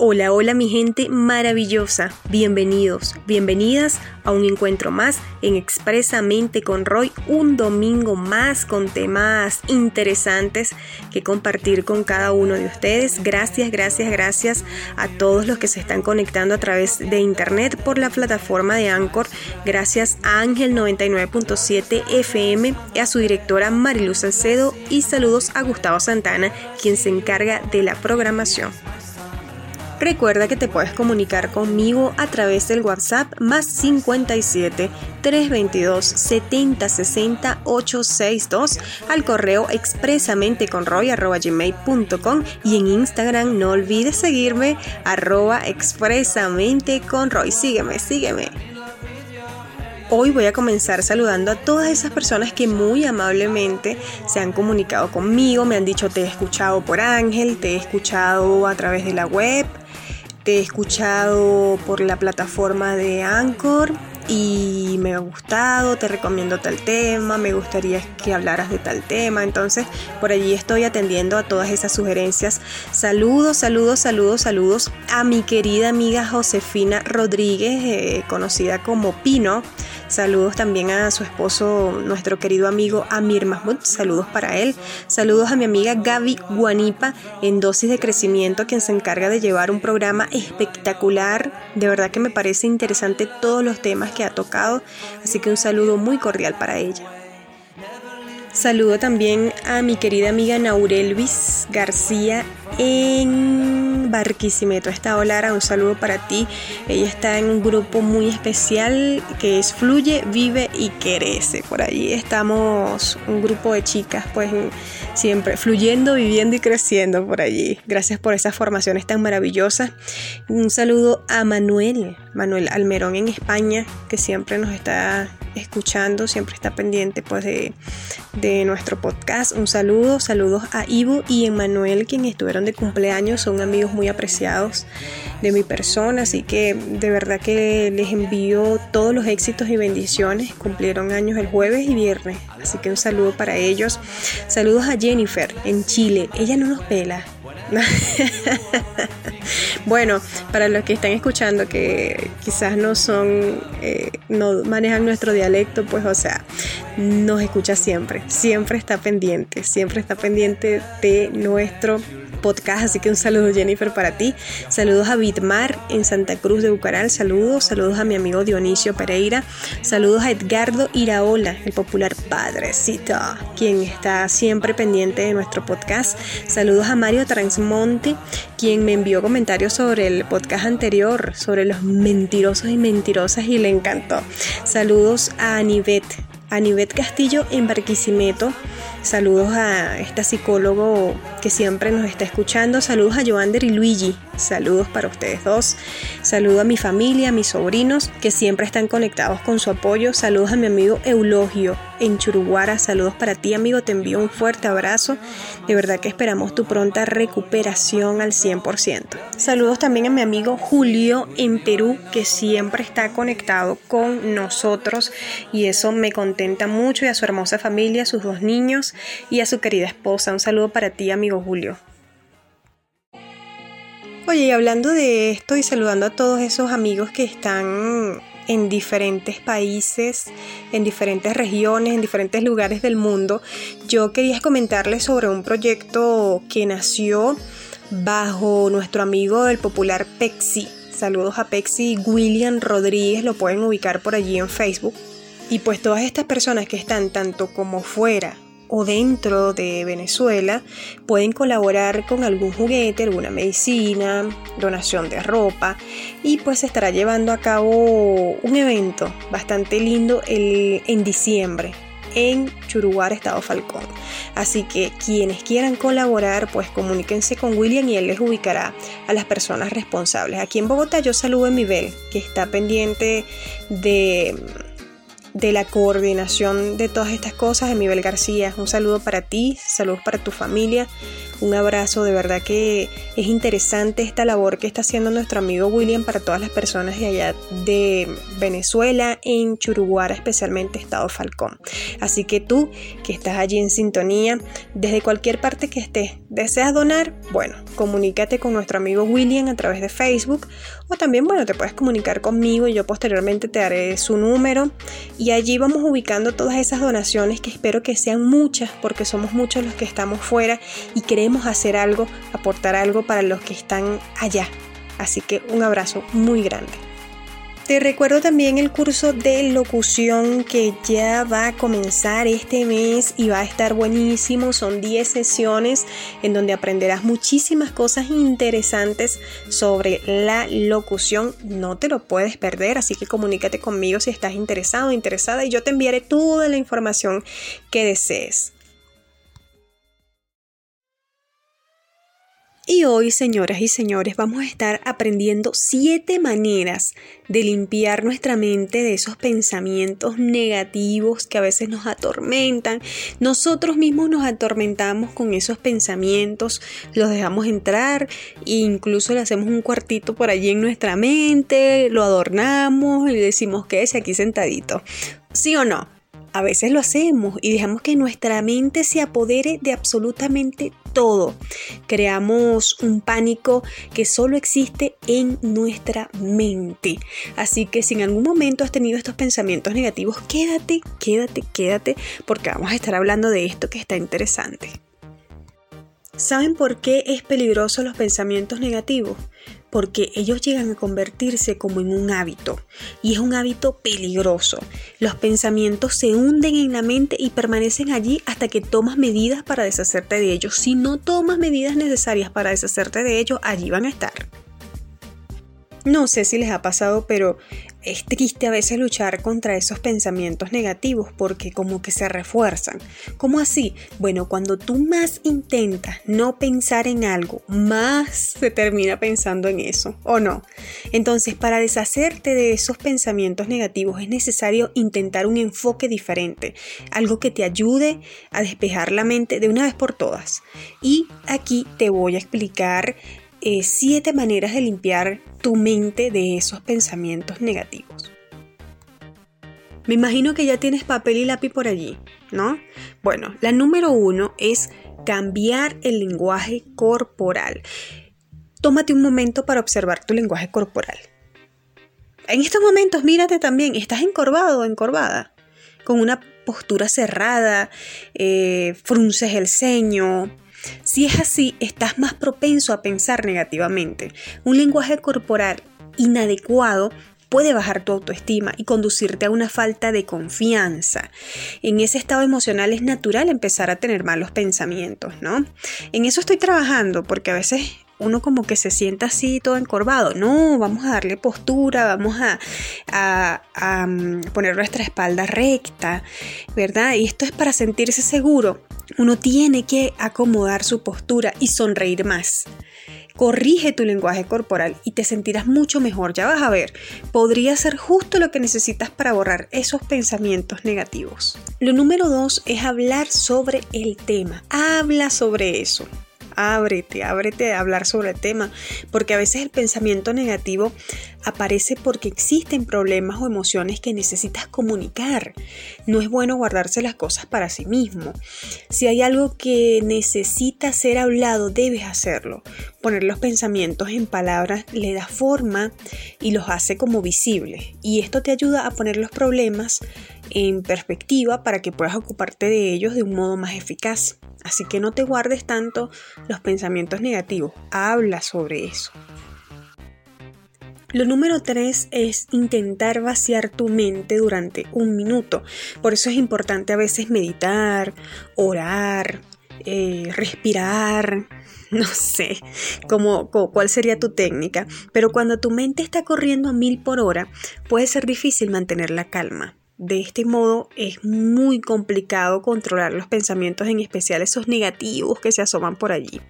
Hola, hola mi gente maravillosa. Bienvenidos, bienvenidas a un encuentro más en Expresamente con Roy, un domingo más con temas interesantes que compartir con cada uno de ustedes. Gracias, gracias, gracias a todos los que se están conectando a través de internet por la plataforma de Anchor. Gracias a Ángel 99.7 FM y a su directora Mariluz Salcedo y saludos a Gustavo Santana, quien se encarga de la programación. Recuerda que te puedes comunicar conmigo a través del WhatsApp más 57 322 70 60 862 al correo expresamente con gmail.com y en Instagram no olvides seguirme arroba expresamente con Roy. Sígueme, sígueme. Hoy voy a comenzar saludando a todas esas personas que muy amablemente se han comunicado conmigo, me han dicho te he escuchado por Ángel, te he escuchado a través de la web, te he escuchado por la plataforma de Anchor y me ha gustado, te recomiendo tal tema, me gustaría que hablaras de tal tema. Entonces, por allí estoy atendiendo a todas esas sugerencias. Saludos, saludos, saludos, saludos a mi querida amiga Josefina Rodríguez, eh, conocida como Pino. Saludos también a su esposo, nuestro querido amigo Amir Mahmoud. Saludos para él. Saludos a mi amiga Gaby Guanipa en dosis de crecimiento, quien se encarga de llevar un programa espectacular. De verdad que me parece interesante todos los temas que ha tocado. Así que un saludo muy cordial para ella. Saludo también a mi querida amiga Naurelvis García en Barquisimeto. Esta Lara, un saludo para ti. Ella está en un grupo muy especial que es Fluye, Vive y Crece. Por allí estamos un grupo de chicas, pues siempre fluyendo, viviendo y creciendo por allí. Gracias por esas formaciones tan maravillosas. Un saludo a Manuel, Manuel Almerón en España, que siempre nos está escuchando, siempre está pendiente pues de, de nuestro podcast. Un saludo, saludos a Ivo y Emanuel, quienes estuvieron de cumpleaños, son amigos muy apreciados de mi persona, así que de verdad que les envío todos los éxitos y bendiciones. Cumplieron años el jueves y viernes, así que un saludo para ellos. Saludos a Jennifer en Chile, ella no nos pela. bueno, para los que están escuchando que quizás no son, eh, no manejan nuestro dialecto, pues o sea, nos escucha siempre, siempre está pendiente, siempre está pendiente de nuestro podcast. Así que un saludo Jennifer para ti. Saludos a Bitmar en Santa Cruz de Bucaral. Saludos. Saludos a mi amigo Dionisio Pereira. Saludos a Edgardo Iraola, el popular padrecito, quien está siempre pendiente de nuestro podcast. Saludos a Mario Transmonte, quien me envió comentarios sobre el podcast anterior, sobre los mentirosos y mentirosas y le encantó. Saludos a Anivet, Anivet Castillo en Barquisimeto. Saludos a esta psicólogo que siempre nos está escuchando. Saludos a Joander y Luigi. Saludos para ustedes dos. Saludo a mi familia, a mis sobrinos que siempre están conectados con su apoyo. Saludos a mi amigo Eulogio en Churuguara. Saludos para ti, amigo. Te envío un fuerte abrazo. De verdad que esperamos tu pronta recuperación al 100%. Saludos también a mi amigo Julio en Perú que siempre está conectado con nosotros y eso me contenta mucho y a su hermosa familia, a sus dos niños y a su querida esposa. Un saludo para ti, amigo Julio. Oye, y hablando de esto y saludando a todos esos amigos que están en diferentes países, en diferentes regiones, en diferentes lugares del mundo, yo quería comentarles sobre un proyecto que nació bajo nuestro amigo el popular Pexi. Saludos a Pexi William Rodríguez, lo pueden ubicar por allí en Facebook. Y pues todas estas personas que están tanto como fuera o dentro de Venezuela pueden colaborar con algún juguete, alguna medicina, donación de ropa y pues se estará llevando a cabo un evento bastante lindo el, en diciembre en Churuguar, Estado Falcón. Así que quienes quieran colaborar, pues comuníquense con William y él les ubicará a las personas responsables. Aquí en Bogotá yo saludo a Mibel, que está pendiente de de la coordinación de todas estas cosas, Emibel García. Un saludo para ti, saludos para tu familia. Un abrazo, de verdad que es interesante esta labor que está haciendo nuestro amigo William para todas las personas de allá de Venezuela, en Churuguara, especialmente Estado Falcón. Así que tú que estás allí en sintonía, desde cualquier parte que estés, deseas donar, bueno, comunícate con nuestro amigo William a través de Facebook o también, bueno, te puedes comunicar conmigo y yo posteriormente te daré su número y allí vamos ubicando todas esas donaciones que espero que sean muchas porque somos muchos los que estamos fuera y queremos hacer algo, aportar algo para los que están allá. Así que un abrazo muy grande. Te recuerdo también el curso de locución que ya va a comenzar este mes y va a estar buenísimo. Son 10 sesiones en donde aprenderás muchísimas cosas interesantes sobre la locución. No te lo puedes perder, así que comunícate conmigo si estás interesado o interesada y yo te enviaré toda la información que desees. Y hoy, señoras y señores, vamos a estar aprendiendo siete maneras de limpiar nuestra mente de esos pensamientos negativos que a veces nos atormentan. Nosotros mismos nos atormentamos con esos pensamientos, los dejamos entrar e incluso le hacemos un cuartito por allí en nuestra mente, lo adornamos y decimos que es aquí sentadito. ¿Sí o no? A veces lo hacemos y dejamos que nuestra mente se apodere de absolutamente todo. Creamos un pánico que solo existe en nuestra mente. Así que si en algún momento has tenido estos pensamientos negativos, quédate, quédate, quédate, porque vamos a estar hablando de esto que está interesante. ¿Saben por qué es peligroso los pensamientos negativos? Porque ellos llegan a convertirse como en un hábito y es un hábito peligroso. Los pensamientos se hunden en la mente y permanecen allí hasta que tomas medidas para deshacerte de ellos. Si no tomas medidas necesarias para deshacerte de ellos, allí van a estar. No sé si les ha pasado, pero es triste a veces luchar contra esos pensamientos negativos porque como que se refuerzan. ¿Cómo así? Bueno, cuando tú más intentas no pensar en algo, más se termina pensando en eso, ¿o no? Entonces, para deshacerte de esos pensamientos negativos es necesario intentar un enfoque diferente, algo que te ayude a despejar la mente de una vez por todas. Y aquí te voy a explicar eh, siete maneras de limpiar tu mente de esos pensamientos negativos. Me imagino que ya tienes papel y lápiz por allí, ¿no? Bueno, la número uno es cambiar el lenguaje corporal. Tómate un momento para observar tu lenguaje corporal. En estos momentos, mírate también, estás encorvado o encorvada, con una postura cerrada, eh, frunces el ceño, si es así, estás más propenso a pensar negativamente. Un lenguaje corporal inadecuado puede bajar tu autoestima y conducirte a una falta de confianza. En ese estado emocional es natural empezar a tener malos pensamientos, ¿no? En eso estoy trabajando porque a veces uno como que se sienta así todo encorvado. No, vamos a darle postura, vamos a, a, mm, poner nuestra espalda recta, ¿verdad? Y esto es para sentirse seguro. Uno tiene que acomodar su postura y sonreír más. Corrige tu lenguaje corporal y te sentirás mucho mejor. Ya vas a ver, podría ser justo lo que necesitas para borrar esos pensamientos negativos. Lo número dos es hablar sobre el tema. Habla sobre eso ábrete, ábrete a hablar sobre el tema, porque a veces el pensamiento negativo aparece porque existen problemas o emociones que necesitas comunicar. No es bueno guardarse las cosas para sí mismo. Si hay algo que necesita ser hablado, debes hacerlo. Poner los pensamientos en palabras le da forma y los hace como visibles. Y esto te ayuda a poner los problemas en perspectiva para que puedas ocuparte de ellos de un modo más eficaz. Así que no te guardes tanto los pensamientos negativos, habla sobre eso. Lo número tres es intentar vaciar tu mente durante un minuto. Por eso es importante a veces meditar, orar, eh, respirar, no sé cómo, cuál sería tu técnica, pero cuando tu mente está corriendo a mil por hora, puede ser difícil mantener la calma. De este modo es muy complicado controlar los pensamientos, en especial esos negativos que se asoman por allí.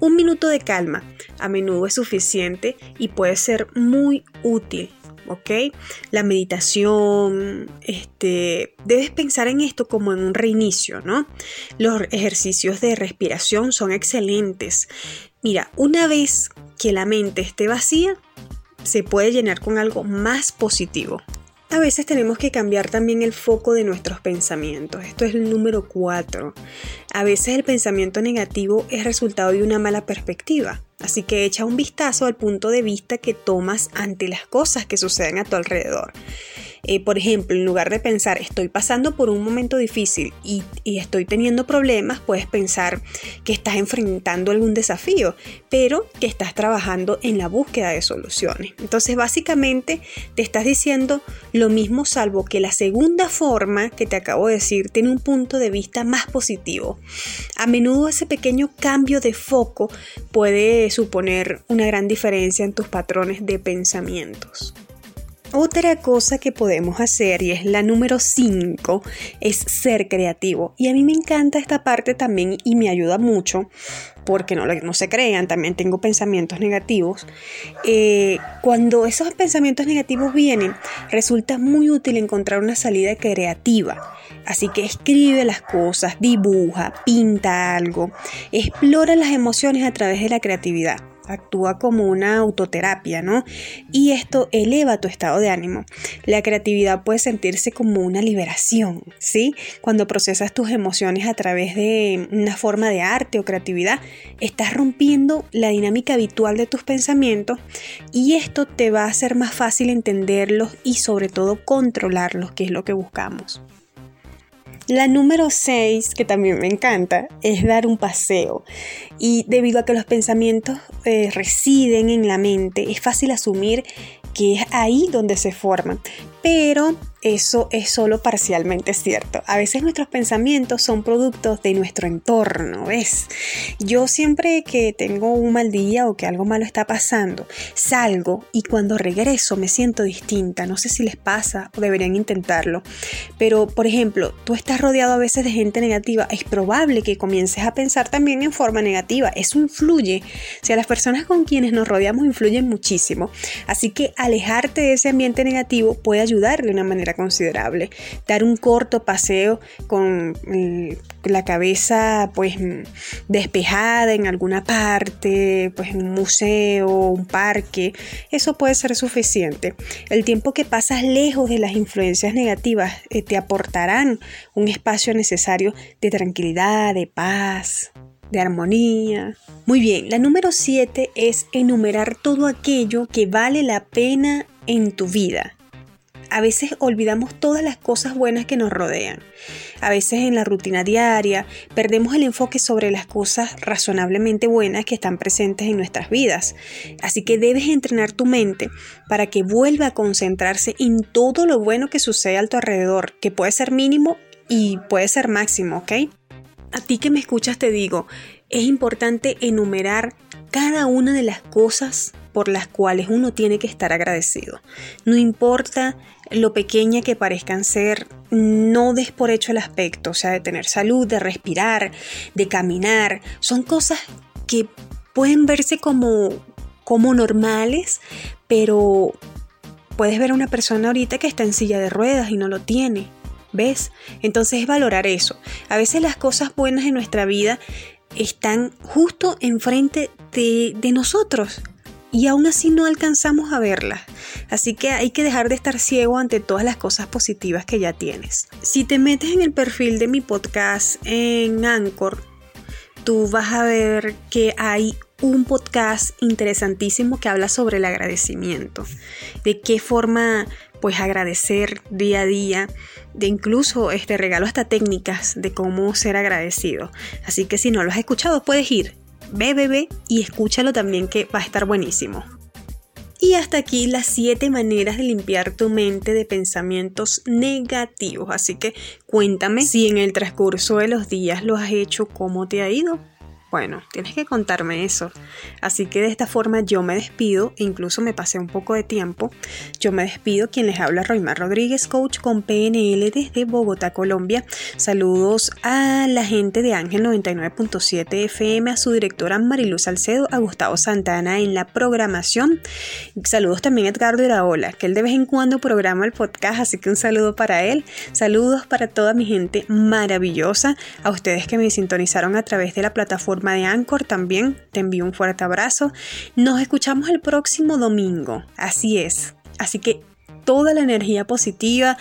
Un minuto de calma a menudo es suficiente y puede ser muy útil ¿ok? La meditación, este, debes pensar en esto como en un reinicio, ¿no? Los ejercicios de respiración son excelentes. Mira, una vez que la mente esté vacía, se puede llenar con algo más positivo. A veces tenemos que cambiar también el foco de nuestros pensamientos. Esto es el número 4. A veces el pensamiento negativo es resultado de una mala perspectiva. Así que echa un vistazo al punto de vista que tomas ante las cosas que suceden a tu alrededor. Eh, por ejemplo, en lugar de pensar estoy pasando por un momento difícil y, estoy teniendo problemas, puedes pensar que estás enfrentando algún desafío, pero que estás trabajando en la búsqueda de soluciones. Entonces, básicamente te estás diciendo lo mismo, salvo que la segunda forma que te acabo de decir tiene un punto de vista más positivo. A menudo ese pequeño cambio de foco puede suponer una gran diferencia en tus patrones de pensamientos. Otra cosa que podemos hacer, y es la número 5, es ser creativo. Y a mí me encanta esta parte también y me ayuda mucho, porque no, no se crean, también tengo pensamientos negativos. Eh, cuando esos pensamientos negativos vienen, resulta muy útil encontrar una salida creativa. Así que escribe las cosas, dibuja, pinta algo, explora las emociones a través de la creatividad actúa como una autoterapia, ¿no? Y esto eleva tu estado de ánimo. La creatividad puede sentirse como una liberación, ¿sí? Cuando procesas tus emociones a través de una forma de arte o creatividad, estás rompiendo la dinámica habitual de tus pensamientos y esto te va a hacer más fácil entenderlos y sobre todo controlarlos, que es lo que buscamos. La número 6, que también me encanta, es dar un paseo. Y debido a que los pensamientos eh, residen en la mente, es fácil asumir que es ahí donde se forman. Pero eso es solo parcialmente cierto. A veces nuestros pensamientos son productos de nuestro entorno, ¿ves? Yo siempre que tengo un mal día o que algo malo está pasando, salgo y cuando regreso me siento distinta. No sé si les pasa o deberían intentarlo. Pero, por ejemplo, tú estás rodeado a veces de gente negativa. Es probable que comiences a pensar también en forma negativa. Eso influye. O sea, las personas con quienes nos rodeamos influyen muchísimo. Así que alejarte de ese ambiente negativo puede ayudar de una manera considerable. Dar un corto paseo con la cabeza pues despejada en alguna parte, pues en un museo, un parque, eso puede ser suficiente. El tiempo que pasas lejos de las influencias negativas eh, te aportarán un espacio necesario de tranquilidad, de paz, de armonía. Muy bien, la número 7 es enumerar todo aquello que vale la pena en tu vida a veces olvidamos todas las cosas buenas que nos rodean. A veces en la rutina diaria perdemos el enfoque sobre las cosas razonablemente buenas que están presentes en nuestras vidas. Así que debes entrenar tu mente para que vuelva a concentrarse en todo lo bueno que sucede a tu alrededor, que puede ser mínimo y puede ser máximo, ¿ok? A ti que me escuchas te digo, es importante enumerar cada una de las cosas por las cuales uno tiene que estar agradecido. No importa lo pequeña que parezcan ser, no des por hecho el aspecto, o sea, de tener salud, de respirar, de caminar, son cosas que pueden verse como, como normales, pero puedes ver a una persona ahorita que está en silla de ruedas y no lo tiene. ¿Ves? Entonces es valorar eso. A veces las cosas buenas en nuestra vida están justo enfrente de, de nosotros y aún así no alcanzamos a verlas. Así que hay que dejar de estar ciego ante todas las cosas positivas que ya tienes. Si te metes en el perfil de mi podcast en Anchor, tú vas a ver que hay un podcast interesantísimo que habla sobre el agradecimiento, de qué forma pues agradecer día a día, de incluso este regalo hasta técnicas de cómo ser agradecido. Así que si no lo has escuchado puedes ir ve, ve, y escúchalo también que va a estar buenísimo. Y hasta aquí las 7 maneras de limpiar tu mente de pensamientos negativos. Así que cuéntame si en el transcurso de los días lo has hecho, cómo te ha ido. Bueno, tienes que contarme eso. Así que de esta forma yo me despido, e incluso me pasé un poco de tiempo. Yo me despido, quien les habla Roymar Rodríguez, coach con PNL desde Bogotá, Colombia. Saludos a la gente de Ángel 99.7 FM, a su directora Mariluz Salcedo, a Gustavo Santana en la programación. Saludos también a Edgardo Iraola, que él de vez en cuando programa el podcast, así que un saludo para él. Saludos para toda mi gente maravillosa, a ustedes que me sintonizaron a través de la de Anchor también. Te envío un fuerte abrazo. Nos escuchamos el próximo domingo. Así es. Así que toda la energía positiva,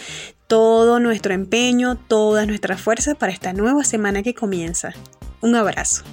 todo nuestro empeño, todas nuestras fuerzas para esta nueva semana que comienza. Un abrazo.